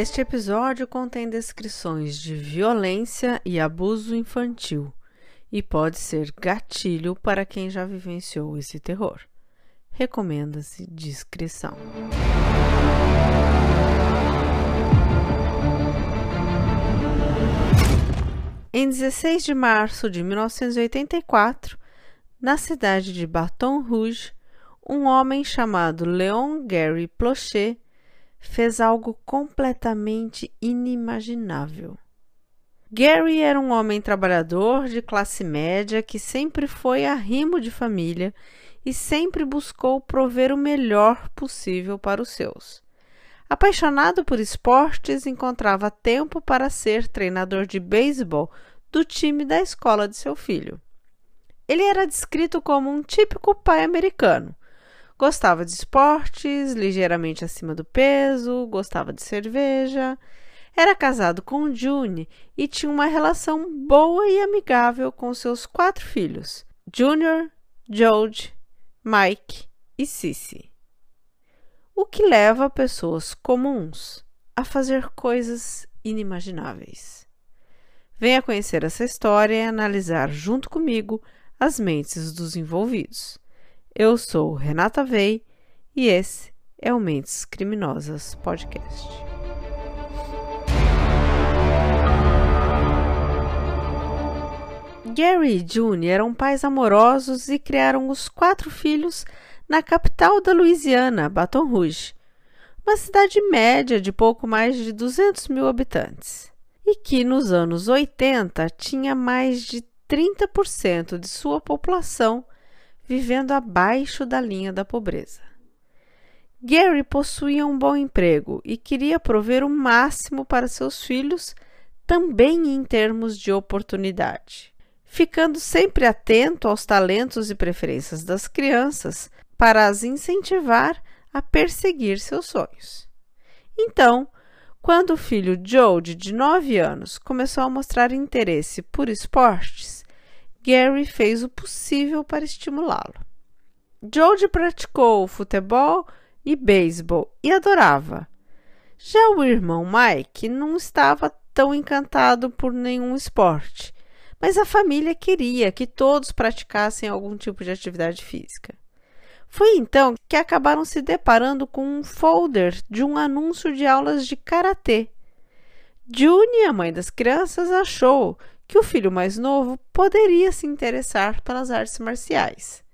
Este episódio contém descrições de violência e abuso infantil e pode ser gatilho para quem já vivenciou esse terror. Recomenda-se discrição. Em 16 de março de 1984, na cidade de Baton Rouge, um homem chamado Leon Gary Plochet fez algo completamente inimaginável. Gary era um homem trabalhador de classe média que sempre foi arrimo de família e sempre buscou prover o melhor possível para os seus. Apaixonado por esportes, encontrava tempo para ser treinador de beisebol do time da escola de seu filho. Ele era descrito como um típico pai americano, Gostava de esportes, ligeiramente acima do peso, gostava de cerveja. Era casado com June e tinha uma relação boa e amigável com seus quatro filhos: Junior, George, Mike e Cici. O que leva pessoas comuns a fazer coisas inimagináveis. Venha conhecer essa história e analisar junto comigo as mentes dos envolvidos. Eu sou Renata Vei e esse é o Mentes Criminosas Podcast. Gary e June eram pais amorosos e criaram os quatro filhos na capital da Louisiana, Baton Rouge, uma cidade média de pouco mais de 200 mil habitantes, e que nos anos 80 tinha mais de 30% de sua população vivendo abaixo da linha da pobreza. Gary possuía um bom emprego e queria prover o máximo para seus filhos, também em termos de oportunidade, ficando sempre atento aos talentos e preferências das crianças para as incentivar a perseguir seus sonhos. Então, quando o filho Jode, de 9 anos, começou a mostrar interesse por esportes, Gary fez o possível para estimulá-lo. George praticou futebol e beisebol e adorava. Já o irmão Mike não estava tão encantado por nenhum esporte, mas a família queria que todos praticassem algum tipo de atividade física. Foi então que acabaram se deparando com um folder de um anúncio de aulas de karatê. June, a mãe das crianças, achou que o filho mais novo poderia se interessar pelas artes marciais.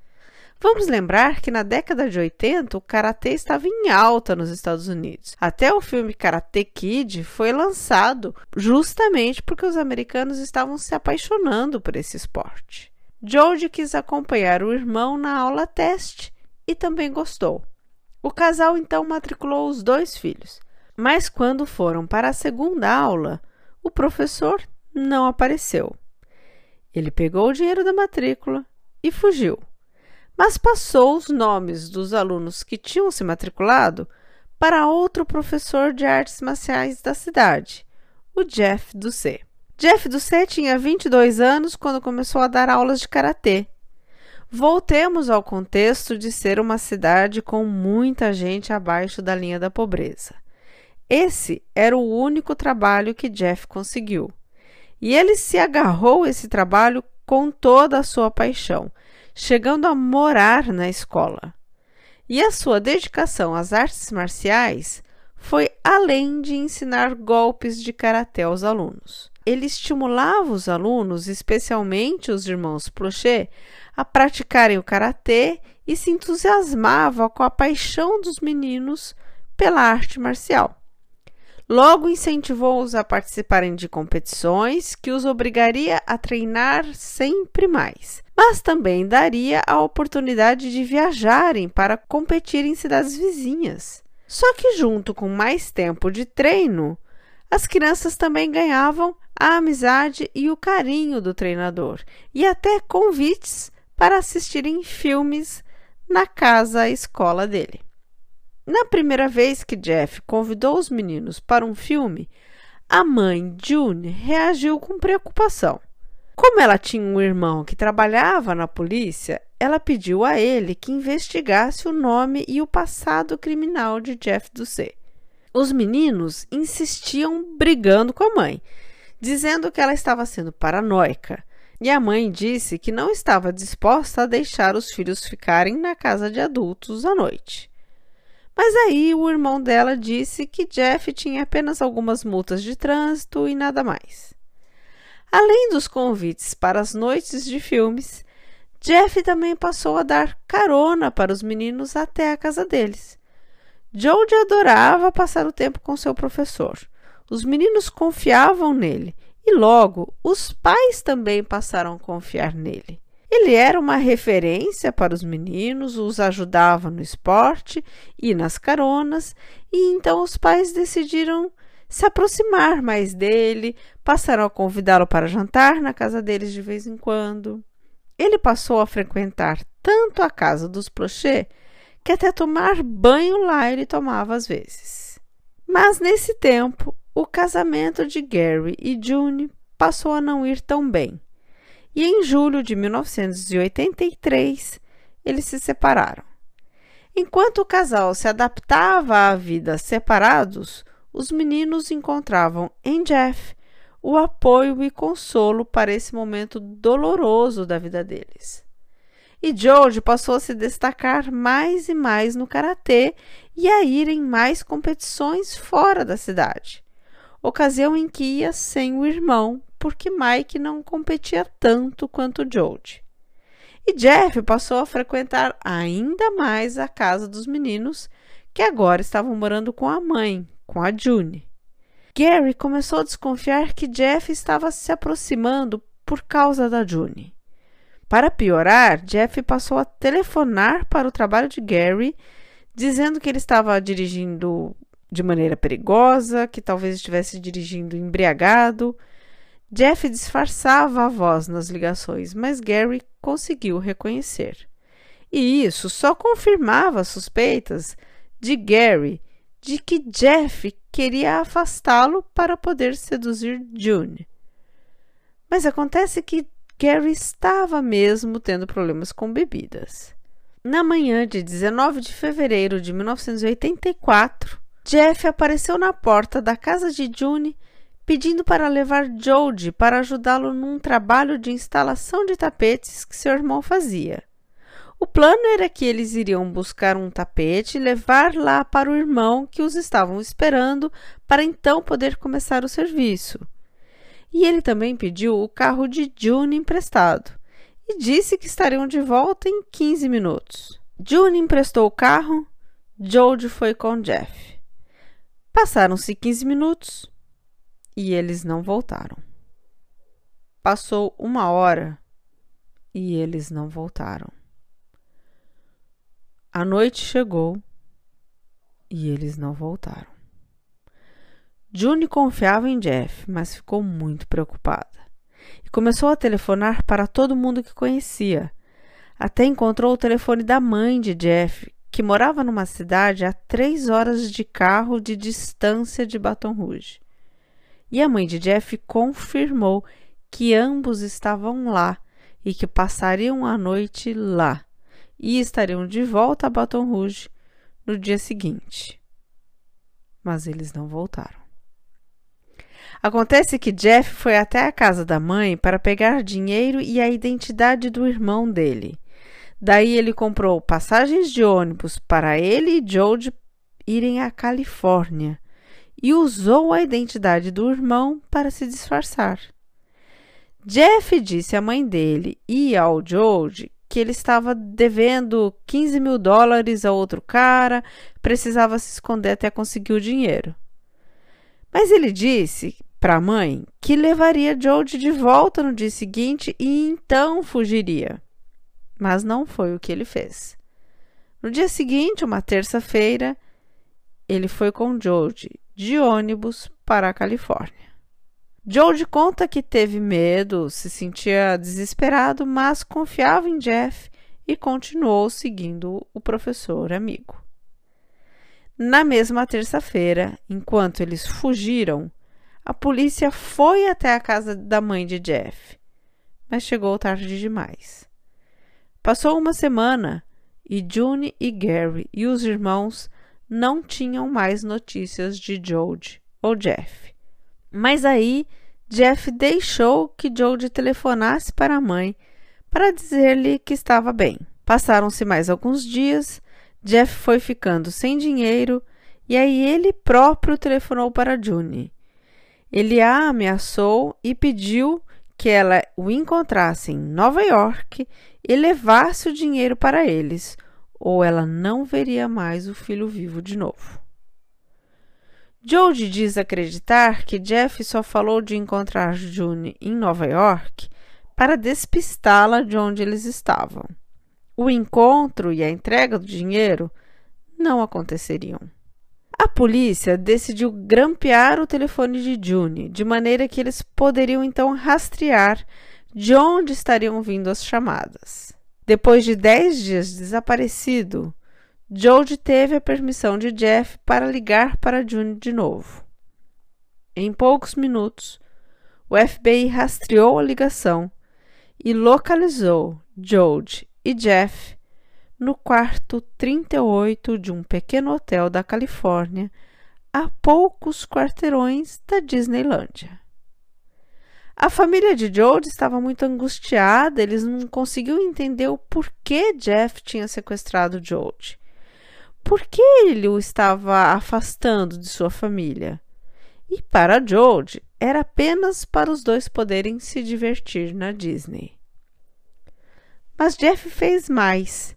Vamos lembrar que na década de 80 o karatê estava em alta nos Estados Unidos. Até o filme Karate Kid foi lançado justamente porque os americanos estavam se apaixonando por esse esporte. George quis acompanhar o irmão na aula teste e também gostou. O casal então matriculou os dois filhos. Mas quando foram para a segunda aula, o professor não apareceu. Ele pegou o dinheiro da matrícula e fugiu, mas passou os nomes dos alunos que tinham se matriculado para outro professor de artes marciais da cidade, o Jeff Ducé. Jeff Ducé tinha 22 anos quando começou a dar aulas de karatê. Voltemos ao contexto de ser uma cidade com muita gente abaixo da linha da pobreza. Esse era o único trabalho que Jeff conseguiu. E ele se agarrou a esse trabalho com toda a sua paixão, chegando a morar na escola. E a sua dedicação às artes marciais foi além de ensinar golpes de karatê aos alunos. Ele estimulava os alunos, especialmente os irmãos Plochet, a praticarem o karatê e se entusiasmava com a paixão dos meninos pela arte marcial. Logo incentivou-os a participarem de competições que os obrigaria a treinar sempre mais, mas também daria a oportunidade de viajarem para competir em cidades vizinhas. Só que, junto com mais tempo de treino, as crianças também ganhavam a amizade e o carinho do treinador e até convites para assistirem filmes na casa escola dele. Na primeira vez que Jeff convidou os meninos para um filme, a mãe, June, reagiu com preocupação. Como ela tinha um irmão que trabalhava na polícia, ela pediu a ele que investigasse o nome e o passado criminal de Jeff Ducey. Os meninos insistiam brigando com a mãe, dizendo que ela estava sendo paranoica, e a mãe disse que não estava disposta a deixar os filhos ficarem na casa de adultos à noite. Mas aí o irmão dela disse que Jeff tinha apenas algumas multas de trânsito e nada mais. Além dos convites para as noites de filmes, Jeff também passou a dar carona para os meninos até a casa deles. Jodie adorava passar o tempo com seu professor. Os meninos confiavam nele e logo os pais também passaram a confiar nele. Ele era uma referência para os meninos, os ajudava no esporte e nas caronas, e então os pais decidiram se aproximar mais dele, passaram a convidá-lo para jantar na casa deles de vez em quando. Ele passou a frequentar tanto a casa dos Prochet que até tomar banho lá ele tomava às vezes. Mas nesse tempo, o casamento de Gary e June passou a não ir tão bem. E em julho de 1983, eles se separaram. Enquanto o casal se adaptava à vida separados, os meninos encontravam em Jeff o apoio e consolo para esse momento doloroso da vida deles. E George passou a se destacar mais e mais no karatê e a ir em mais competições fora da cidade. Ocasião em que ia sem o irmão, porque Mike não competia tanto quanto George. E Jeff passou a frequentar ainda mais a casa dos meninos, que agora estavam morando com a mãe, com a June. Gary começou a desconfiar que Jeff estava se aproximando por causa da June. Para piorar, Jeff passou a telefonar para o trabalho de Gary, dizendo que ele estava dirigindo de maneira perigosa, que talvez estivesse dirigindo embriagado. Jeff disfarçava a voz nas ligações, mas Gary conseguiu reconhecer. E isso só confirmava as suspeitas de Gary de que Jeff queria afastá-lo para poder seduzir June. Mas acontece que Gary estava mesmo tendo problemas com bebidas. Na manhã de 19 de fevereiro de 1984, Jeff apareceu na porta da casa de June pedindo para levar Jodie para ajudá-lo num trabalho de instalação de tapetes que seu irmão fazia. O plano era que eles iriam buscar um tapete e levar lá para o irmão que os estavam esperando para então poder começar o serviço e ele também pediu o carro de June emprestado e disse que estariam de volta em 15 minutos. June emprestou o carro, George foi com Jeff. Passaram-se 15 minutos e eles não voltaram. Passou uma hora e eles não voltaram. A noite chegou e eles não voltaram. June confiava em Jeff, mas ficou muito preocupada. E começou a telefonar para todo mundo que conhecia. Até encontrou o telefone da mãe de Jeff, que morava numa cidade a três horas de carro de distância de Baton Rouge. E a mãe de Jeff confirmou que ambos estavam lá e que passariam a noite lá e estariam de volta a Baton Rouge no dia seguinte. Mas eles não voltaram. Acontece que Jeff foi até a casa da mãe para pegar dinheiro e a identidade do irmão dele. Daí ele comprou passagens de ônibus para ele e George irem à Califórnia e usou a identidade do irmão para se disfarçar. Jeff disse à mãe dele e ao George que ele estava devendo 15 mil dólares a outro cara, precisava se esconder até conseguir o dinheiro. Mas ele disse para a mãe que levaria George de volta no dia seguinte e então fugiria. Mas não foi o que ele fez. No dia seguinte, uma terça-feira, ele foi com George de ônibus para a Califórnia. George conta que teve medo, se sentia desesperado, mas confiava em Jeff e continuou seguindo o professor amigo. Na mesma terça-feira, enquanto eles fugiram, a polícia foi até a casa da mãe de Jeff, mas chegou tarde demais. Passou uma semana e June e Gary e os irmãos não tinham mais notícias de Jode ou Jeff. Mas aí Jeff deixou que Jode telefonasse para a mãe para dizer-lhe que estava bem. Passaram-se mais alguns dias, Jeff foi ficando sem dinheiro e aí ele próprio telefonou para June. Ele a ameaçou e pediu que ela o encontrasse em Nova York e levasse o dinheiro para eles, ou ela não veria mais o filho vivo de novo. Jodie diz acreditar que Jeff só falou de encontrar June em Nova York para despistá-la de onde eles estavam. O encontro e a entrega do dinheiro não aconteceriam. A polícia decidiu grampear o telefone de June, de maneira que eles poderiam então rastrear de onde estariam vindo as chamadas. Depois de dez dias desaparecido, Jode teve a permissão de Jeff para ligar para June de novo. Em poucos minutos, o FBI rastreou a ligação e localizou Jode e Jeff no quarto 38 de um pequeno hotel da Califórnia, a poucos quarteirões da Disneylândia. A família de Jode estava muito angustiada, eles não conseguiam entender o porquê Jeff tinha sequestrado Jode. Por que ele o estava afastando de sua família? E para Jode, era apenas para os dois poderem se divertir na Disney. Mas Jeff fez mais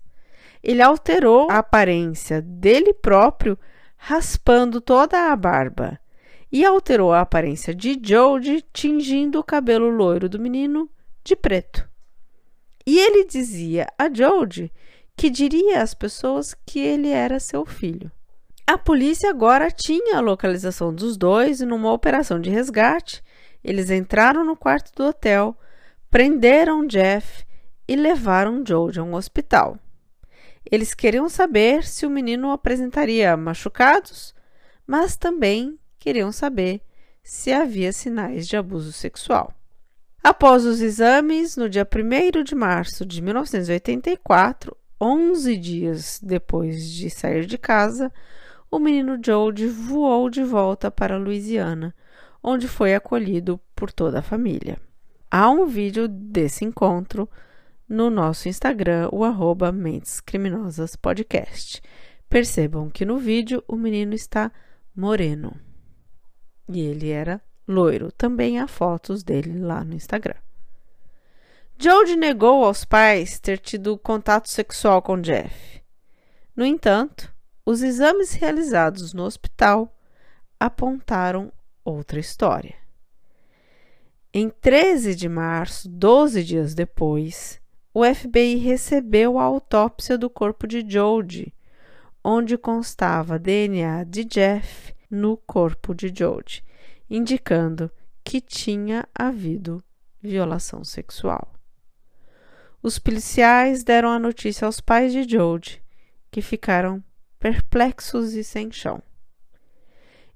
ele alterou a aparência dele próprio, raspando toda a barba, e alterou a aparência de Jodie, tingindo o cabelo loiro do menino de preto. E ele dizia a Jodie que diria às pessoas que ele era seu filho. A polícia agora tinha a localização dos dois e numa operação de resgate, eles entraram no quarto do hotel, prenderam Jeff e levaram Jodie a um hospital. Eles queriam saber se o menino apresentaria machucados, mas também queriam saber se havia sinais de abuso sexual. Após os exames, no dia 1 de março de 1984, 11 dias depois de sair de casa, o menino Jode voou de volta para Louisiana, onde foi acolhido por toda a família. Há um vídeo desse encontro no nosso Instagram, o arroba Mentes Criminosas Podcast. Percebam que no vídeo o menino está moreno e ele era loiro. Também há fotos dele lá no Instagram. Jodie negou aos pais ter tido contato sexual com Jeff. No entanto, os exames realizados no hospital apontaram outra história. Em 13 de março, 12 dias depois, o FBI recebeu a autópsia do corpo de Jodie, onde constava DNA de Jeff no corpo de Jodie, indicando que tinha havido violação sexual. Os policiais deram a notícia aos pais de Jodie, que ficaram perplexos e sem chão.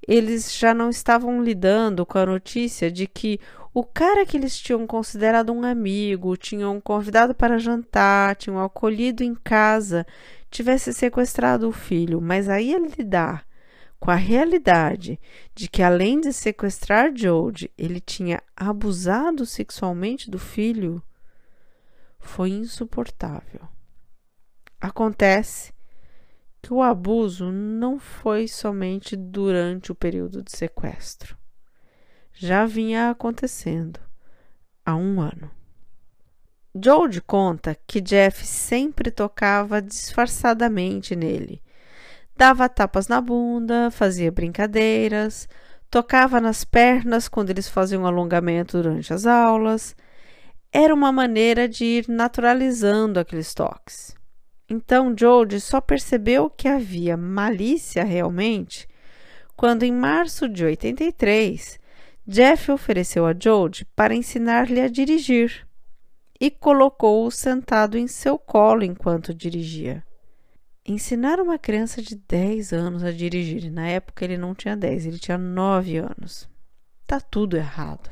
Eles já não estavam lidando com a notícia de que o cara que eles tinham considerado um amigo, tinham convidado para jantar, tinham acolhido em casa, tivesse sequestrado o filho, mas aí ele lidar com a realidade de que além de sequestrar Jode, ele tinha abusado sexualmente do filho, foi insuportável. Acontece que o abuso não foi somente durante o período de sequestro já vinha acontecendo há um ano. George conta que Jeff sempre tocava disfarçadamente nele. Dava tapas na bunda, fazia brincadeiras, tocava nas pernas quando eles faziam alongamento durante as aulas. Era uma maneira de ir naturalizando aqueles toques. Então George só percebeu que havia malícia realmente quando, em março de 83, Jeff ofereceu a Jode para ensinar-lhe a dirigir e colocou-o sentado em seu colo enquanto dirigia. Ensinar uma criança de 10 anos a dirigir, na época ele não tinha 10, ele tinha 9 anos. Tá tudo errado.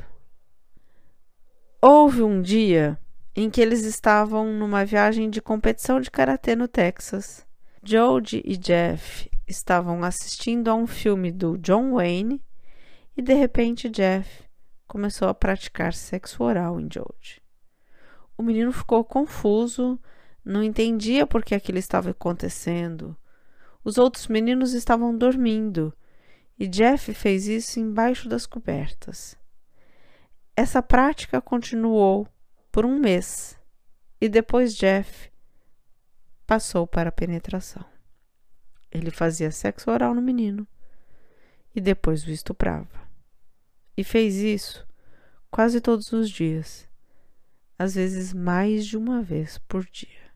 Houve um dia em que eles estavam numa viagem de competição de karatê no Texas. Jode e Jeff estavam assistindo a um filme do John Wayne e de repente Jeff começou a praticar sexo oral em George. O menino ficou confuso, não entendia por que aquilo estava acontecendo. Os outros meninos estavam dormindo e Jeff fez isso embaixo das cobertas. Essa prática continuou por um mês e depois Jeff passou para a penetração. Ele fazia sexo oral no menino e depois o estuprava. E fez isso quase todos os dias, às vezes mais de uma vez por dia.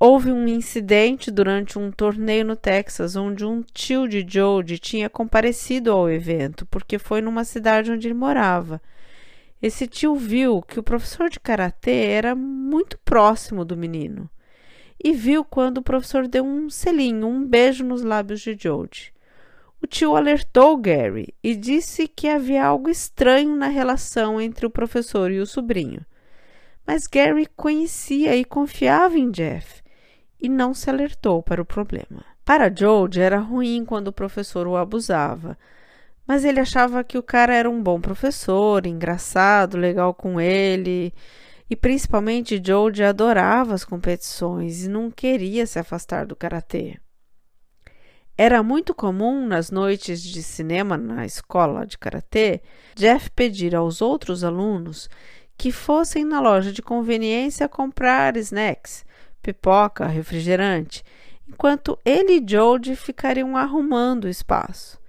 Houve um incidente durante um torneio no Texas onde um tio de Jody tinha comparecido ao evento porque foi numa cidade onde ele morava. Esse tio viu que o professor de karatê era muito próximo do menino e viu quando o professor deu um selinho, um beijo nos lábios de Jody. O tio alertou Gary e disse que havia algo estranho na relação entre o professor e o sobrinho. Mas Gary conhecia e confiava em Jeff e não se alertou para o problema. Para George era ruim quando o professor o abusava, mas ele achava que o cara era um bom professor, engraçado, legal com ele, e principalmente George adorava as competições e não queria se afastar do karatê. Era muito comum nas noites de cinema na escola de karatê Jeff pedir aos outros alunos que fossem na loja de conveniência comprar snacks pipoca, refrigerante, enquanto ele e Jody ficariam arrumando o espaço.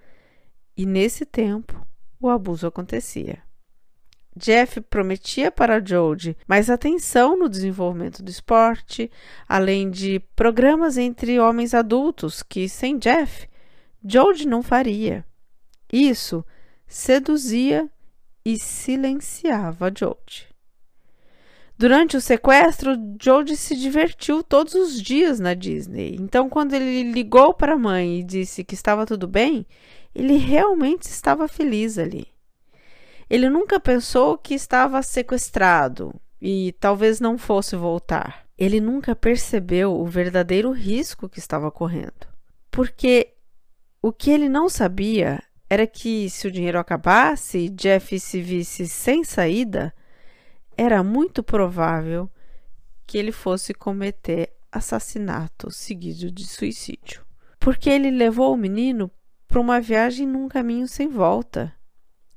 E nesse tempo, o abuso acontecia. Jeff prometia para Jody mais atenção no desenvolvimento do esporte, além de programas entre homens adultos que, sem Jeff, Jody não faria. Isso seduzia e silenciava Jody. Durante o sequestro, Jody se divertiu todos os dias na Disney. Então, quando ele ligou para a mãe e disse que estava tudo bem, ele realmente estava feliz ali. Ele nunca pensou que estava sequestrado e talvez não fosse voltar. Ele nunca percebeu o verdadeiro risco que estava correndo. Porque o que ele não sabia era que se o dinheiro acabasse e Jeff se visse sem saída, era muito provável que ele fosse cometer assassinato seguido de suicídio, porque ele levou o menino para uma viagem num caminho sem volta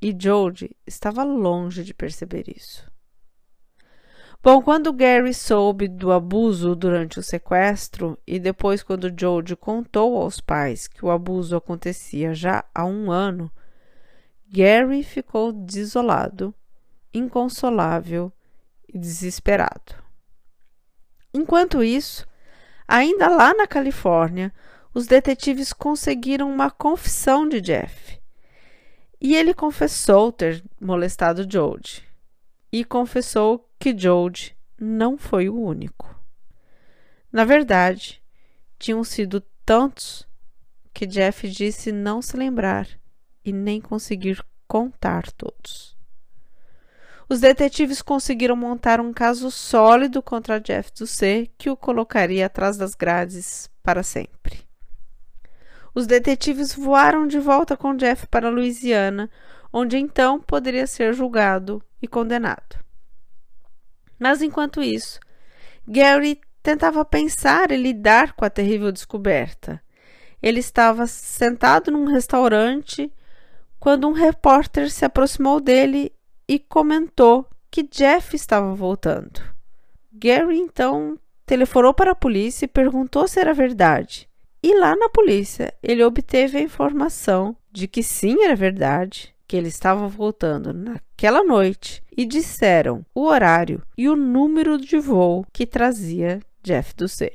e George estava longe de perceber isso. Bom, quando Gary soube do abuso durante o sequestro e depois quando George contou aos pais que o abuso acontecia já há um ano, Gary ficou desolado inconsolável e desesperado. Enquanto isso, ainda lá na Califórnia, os detetives conseguiram uma confissão de Jeff. E ele confessou ter molestado Jode. E confessou que Jode não foi o único. Na verdade, tinham sido tantos que Jeff disse não se lembrar e nem conseguir contar todos. Os detetives conseguiram montar um caso sólido contra Jeff Ducey que o colocaria atrás das grades para sempre. Os detetives voaram de volta com Jeff para Louisiana, onde então poderia ser julgado e condenado. Mas enquanto isso, Gary tentava pensar e lidar com a terrível descoberta. Ele estava sentado num restaurante quando um repórter se aproximou dele e comentou que Jeff estava voltando. Gary então telefonou para a polícia e perguntou se era verdade. E lá na polícia ele obteve a informação de que sim era verdade, que ele estava voltando naquela noite e disseram o horário e o número de voo que trazia Jeff do C.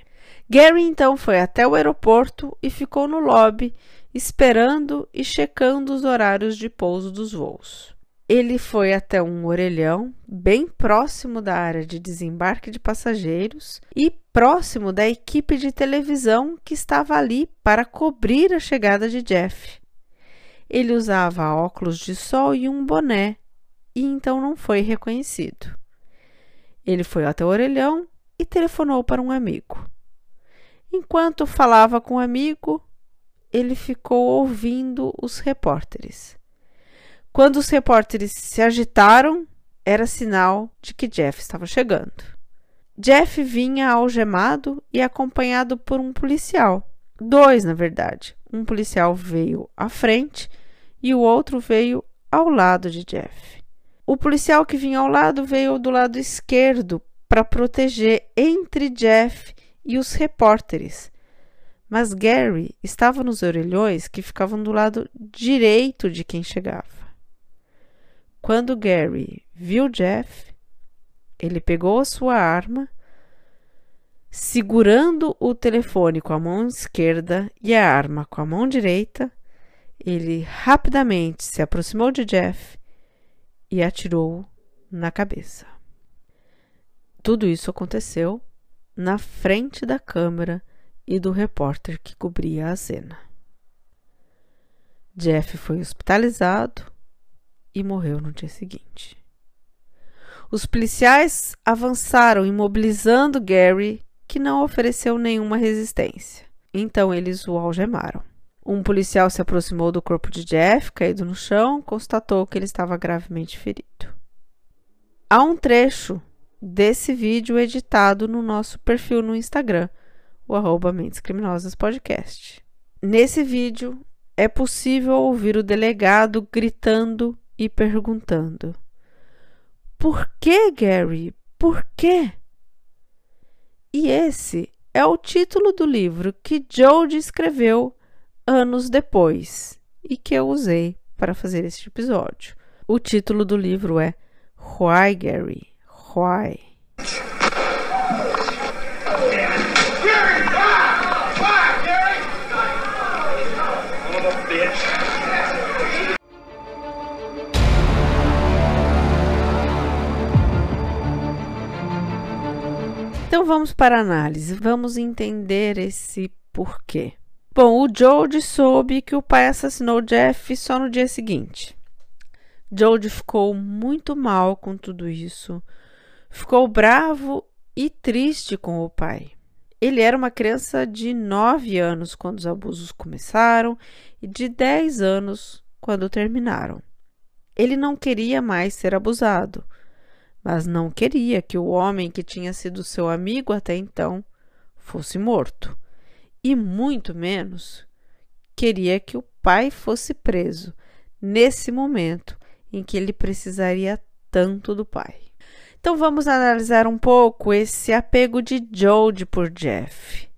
Gary então foi até o aeroporto e ficou no lobby esperando e checando os horários de pouso dos voos. Ele foi até um orelhão bem próximo da área de desembarque de passageiros e próximo da equipe de televisão que estava ali para cobrir a chegada de Jeff. Ele usava óculos de sol e um boné e então não foi reconhecido. Ele foi até o orelhão e telefonou para um amigo. Enquanto falava com o amigo, ele ficou ouvindo os repórteres. Quando os repórteres se agitaram, era sinal de que Jeff estava chegando. Jeff vinha algemado e acompanhado por um policial. Dois, na verdade. Um policial veio à frente e o outro veio ao lado de Jeff. O policial que vinha ao lado veio do lado esquerdo para proteger entre Jeff e os repórteres. Mas Gary estava nos orelhões que ficavam do lado direito de quem chegava. Quando Gary viu Jeff, ele pegou a sua arma, segurando o telefone com a mão esquerda e a arma com a mão direita, ele rapidamente se aproximou de Jeff e atirou na cabeça. Tudo isso aconteceu na frente da câmera e do repórter que cobria a cena. Jeff foi hospitalizado e morreu no dia seguinte. Os policiais avançaram, imobilizando Gary, que não ofereceu nenhuma resistência. Então eles o algemaram. Um policial se aproximou do corpo de Jeff, caído no chão, constatou que ele estava gravemente ferido. Há um trecho desse vídeo editado no nosso perfil no Instagram, o arroba Mentes Criminosas Podcast. Nesse vídeo é possível ouvir o delegado gritando e perguntando: Por que, Gary? Por quê? E esse é o título do livro que Jody escreveu anos depois e que eu usei para fazer este episódio. O título do livro é Why, Gary? Why? Vamos para a análise, vamos entender esse porquê. Bom, o Jody soube que o pai assassinou Jeff só no dia seguinte. Jody ficou muito mal com tudo isso, ficou bravo e triste com o pai. Ele era uma criança de 9 anos quando os abusos começaram e de 10 anos quando terminaram. Ele não queria mais ser abusado, mas não queria que o homem que tinha sido seu amigo até então fosse morto e muito menos queria que o pai fosse preso nesse momento em que ele precisaria tanto do pai. Então vamos analisar um pouco esse apego de Jodie por Jeff,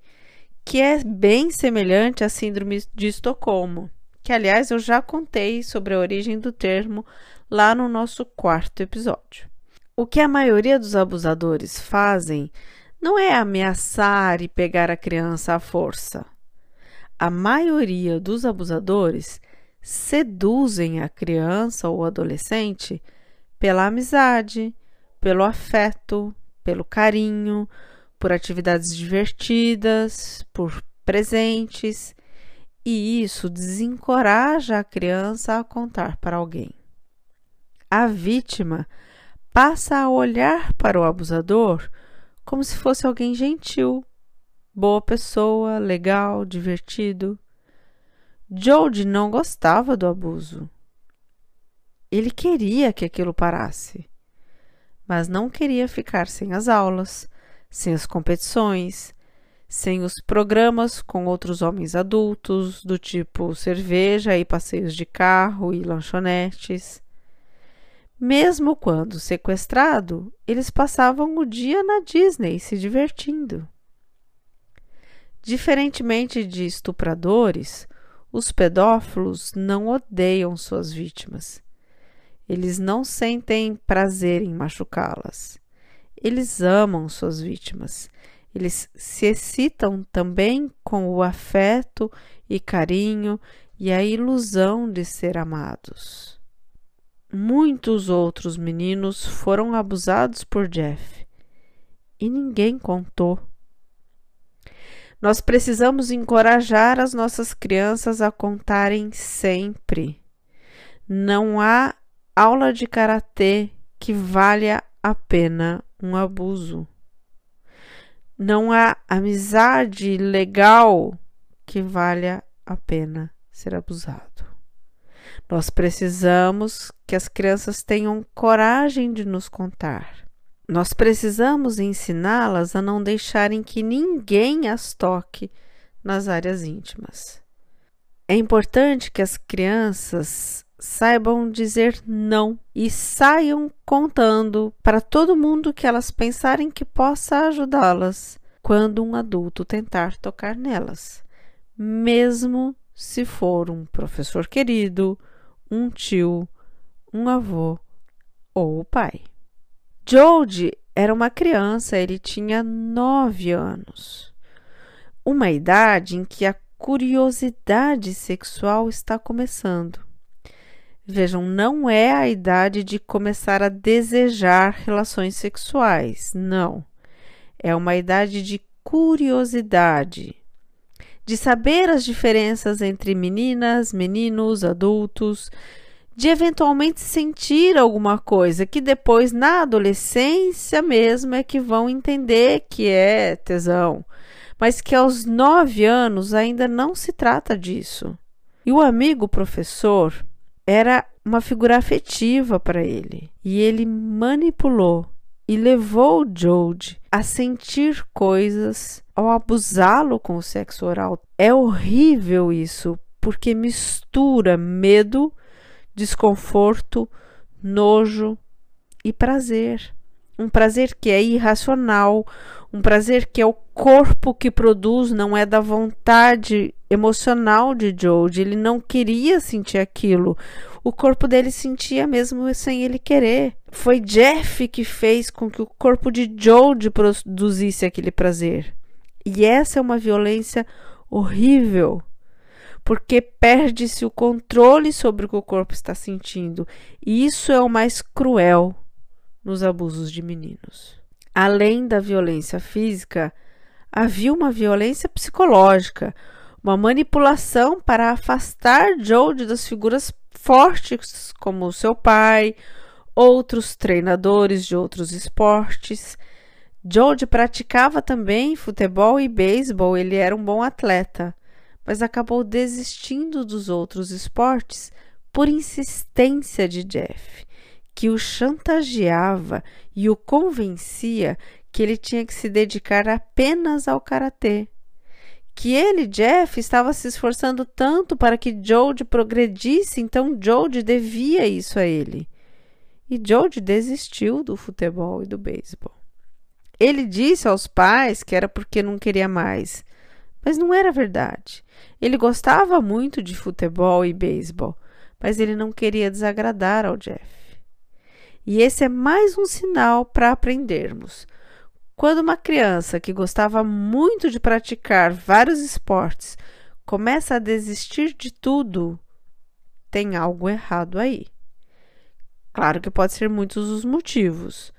que é bem semelhante à síndrome de Estocolmo, que aliás eu já contei sobre a origem do termo lá no nosso quarto episódio. O que a maioria dos abusadores fazem não é ameaçar e pegar a criança à força. A maioria dos abusadores seduzem a criança ou adolescente pela amizade, pelo afeto, pelo carinho, por atividades divertidas, por presentes, e isso desencoraja a criança a contar para alguém. A vítima passa a olhar para o abusador como se fosse alguém gentil, boa pessoa, legal, divertido. Jody não gostava do abuso. Ele queria que aquilo parasse, mas não queria ficar sem as aulas, sem as competições, sem os programas com outros homens adultos, do tipo cerveja e passeios de carro e lanchonetes. Mesmo quando sequestrado, eles passavam o dia na Disney se divertindo. Diferentemente de estupradores, os pedófilos não odeiam suas vítimas. Eles não sentem prazer em machucá-las. Eles amam suas vítimas. Eles se excitam também com o afeto e carinho e a ilusão de ser amados. Muitos outros meninos foram abusados por Jeff e ninguém contou. Nós precisamos encorajar as nossas crianças a contarem sempre. Não há aula de karatê que valha a pena um abuso. Não há amizade legal que valha a pena ser abusado. Nós precisamos que as crianças tenham coragem de nos contar. Nós precisamos ensiná-las a não deixarem que ninguém as toque nas áreas íntimas. É importante que as crianças saibam dizer não e saiam contando para todo mundo que elas pensarem que possa ajudá-las quando um adulto tentar tocar nelas, mesmo se for um professor querido, um tio, um avô ou o pai. Jody era uma criança, ele tinha nove anos, uma idade em que a curiosidade sexual está começando. Vejam, não é a idade de começar a desejar relações sexuais, não. É uma idade de curiosidade, de saber as diferenças entre meninas, meninos, adultos, de eventualmente sentir alguma coisa que depois, na adolescência mesmo, é que vão entender que é tesão mas que aos nove anos ainda não se trata disso. E o amigo professor era uma figura afetiva para ele, e ele manipulou e levou Jode a sentir coisas ao abusá-lo com o sexo oral. É horrível isso, porque mistura medo, desconforto, nojo e prazer. Um prazer que é irracional, um prazer que é o corpo que produz, não é da vontade emocional de Jode. Ele não queria sentir aquilo. O corpo dele sentia mesmo sem ele querer. Foi Jeff que fez com que o corpo de Jode produzisse aquele prazer. E essa é uma violência horrível, porque perde-se o controle sobre o que o corpo está sentindo. E isso é o mais cruel nos abusos de meninos além da violência física, havia uma violência psicológica, uma manipulação para afastar Jode das figuras fortes como seu pai, outros treinadores de outros esportes. Jode praticava também futebol e beisebol, ele era um bom atleta, mas acabou desistindo dos outros esportes por insistência de Jeff que o chantageava e o convencia que ele tinha que se dedicar apenas ao karatê. Que ele, Jeff, estava se esforçando tanto para que Jode progredisse, então Jode devia isso a ele. E Jode desistiu do futebol e do beisebol. Ele disse aos pais que era porque não queria mais, mas não era verdade. Ele gostava muito de futebol e beisebol, mas ele não queria desagradar ao Jeff. E esse é mais um sinal para aprendermos. Quando uma criança que gostava muito de praticar vários esportes começa a desistir de tudo, tem algo errado aí. Claro que pode ser muitos os motivos,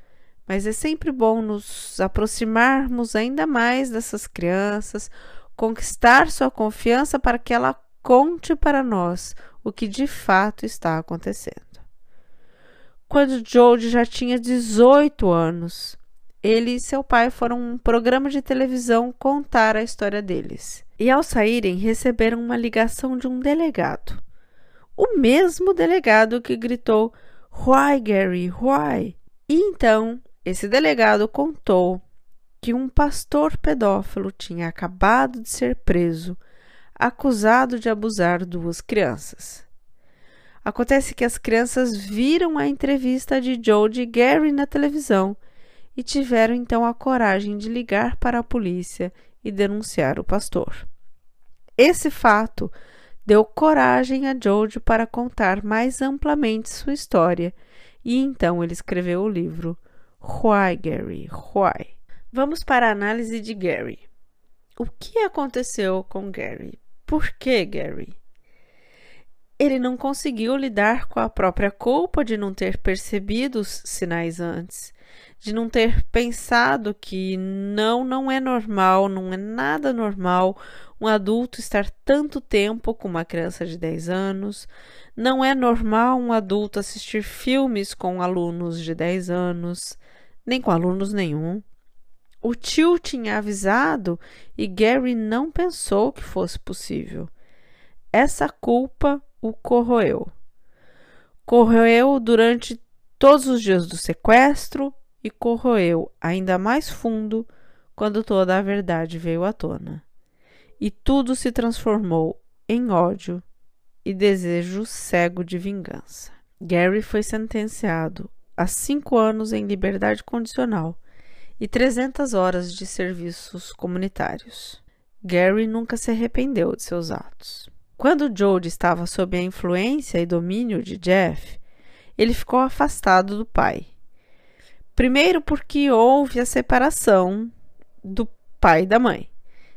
mas é sempre bom nos aproximarmos ainda mais dessas crianças, conquistar sua confiança para que ela conte para nós o que de fato está acontecendo quando Jode já tinha 18 anos. Ele e seu pai foram a um programa de televisão contar a história deles. E ao saírem, receberam uma ligação de um delegado. O mesmo delegado que gritou: Why, Gary? Why? E então, esse delegado contou que um pastor pedófilo tinha acabado de ser preso, acusado de abusar duas crianças. Acontece que as crianças viram a entrevista de Jodie e Gary na televisão e tiveram então a coragem de ligar para a polícia e denunciar o pastor. Esse fato deu coragem a Jodie para contar mais amplamente sua história e então ele escreveu o livro Why Gary? Why? Vamos para a análise de Gary. O que aconteceu com Gary? Por que Gary? ele não conseguiu lidar com a própria culpa de não ter percebido os sinais antes, de não ter pensado que não, não é normal, não é nada normal um adulto estar tanto tempo com uma criança de 10 anos, não é normal um adulto assistir filmes com alunos de 10 anos, nem com alunos nenhum. O tio tinha avisado e Gary não pensou que fosse possível. Essa culpa o corroeu. Corroeu durante todos os dias do sequestro e corroeu ainda mais fundo quando toda a verdade veio à tona. E tudo se transformou em ódio e desejo cego de vingança. Gary foi sentenciado a cinco anos em liberdade condicional e 300 horas de serviços comunitários. Gary nunca se arrependeu de seus atos. Quando Jody estava sob a influência e domínio de Jeff, ele ficou afastado do pai. Primeiro, porque houve a separação do pai e da mãe.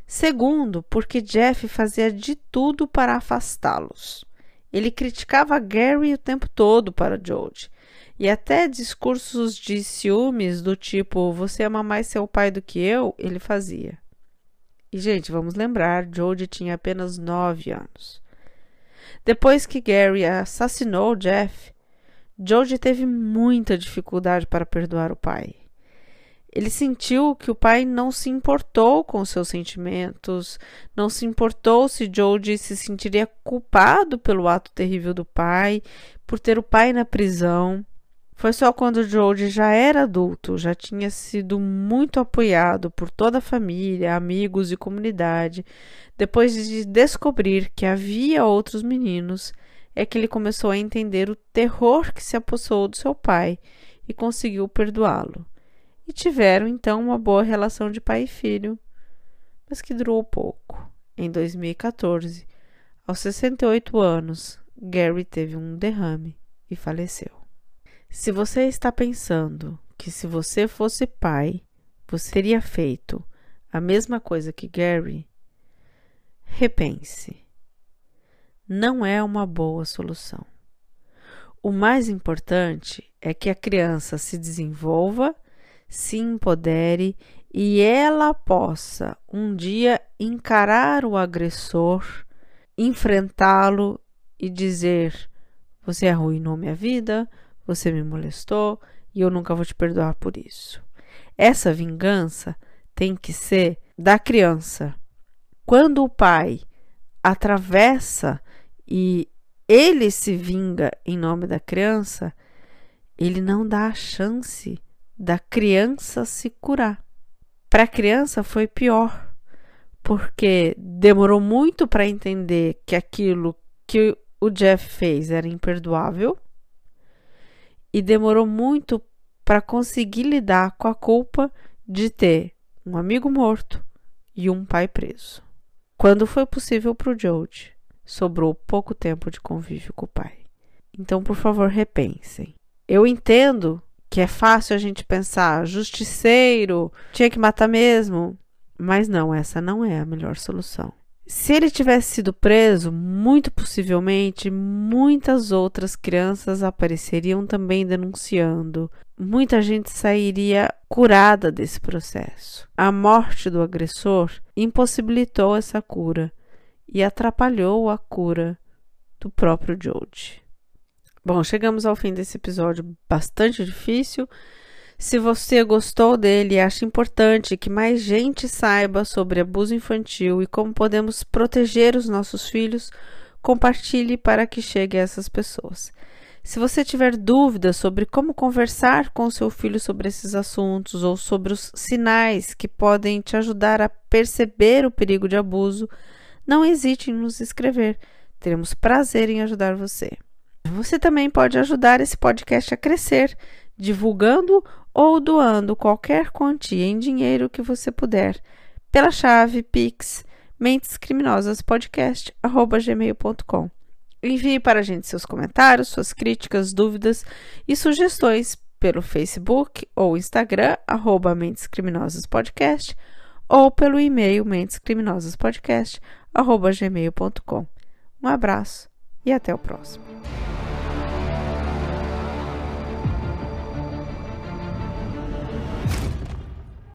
Segundo, porque Jeff fazia de tudo para afastá-los. Ele criticava Gary o tempo todo para Jody e até discursos de ciúmes do tipo você ama mais seu pai do que eu, ele fazia. E, gente, vamos lembrar, Jodie tinha apenas nove anos. Depois que Gary assassinou Jeff, Jodie teve muita dificuldade para perdoar o pai. Ele sentiu que o pai não se importou com seus sentimentos, não se importou se Jodie se sentiria culpado pelo ato terrível do pai, por ter o pai na prisão. Foi só quando Jody já era adulto, já tinha sido muito apoiado por toda a família, amigos e comunidade, depois de descobrir que havia outros meninos, é que ele começou a entender o terror que se apossou do seu pai e conseguiu perdoá-lo. E tiveram então uma boa relação de pai e filho, mas que durou pouco. Em 2014, aos 68 anos, Gary teve um derrame e faleceu. Se você está pensando que se você fosse pai, você teria feito a mesma coisa que Gary, repense. Não é uma boa solução. O mais importante é que a criança se desenvolva, se empodere e ela possa um dia encarar o agressor, enfrentá-lo e dizer: Você arruinou minha vida, você me molestou e eu nunca vou te perdoar por isso. Essa vingança tem que ser da criança. Quando o pai atravessa e ele se vinga em nome da criança, ele não dá a chance da criança se curar. Para a criança foi pior, porque demorou muito para entender que aquilo que o Jeff fez era imperdoável e demorou muito para conseguir lidar com a culpa de ter um amigo morto e um pai preso. Quando foi possível para o Jode, sobrou pouco tempo de convívio com o pai. Então, por favor, repensem. Eu entendo que é fácil a gente pensar, justiceiro, tinha que matar mesmo, mas não, essa não é a melhor solução. Se ele tivesse sido preso, muito possivelmente muitas outras crianças apareceriam também denunciando. Muita gente sairia curada desse processo. A morte do agressor impossibilitou essa cura e atrapalhou a cura do próprio Jode. Bom, chegamos ao fim desse episódio bastante difícil. Se você gostou dele e acha importante que mais gente saiba sobre abuso infantil e como podemos proteger os nossos filhos, compartilhe para que chegue a essas pessoas. Se você tiver dúvidas sobre como conversar com seu filho sobre esses assuntos ou sobre os sinais que podem te ajudar a perceber o perigo de abuso, não hesite em nos escrever. Teremos prazer em ajudar você. Você também pode ajudar esse podcast a crescer, divulgando ou doando qualquer quantia em dinheiro que você puder pela chave Pix mentescriminosaspodcast@gmail.com. Envie para a gente seus comentários, suas críticas, dúvidas e sugestões pelo Facebook ou Instagram arroba ou pelo e-mail mentescriminosaspodcast arroba gmail.com. Um abraço e até o próximo.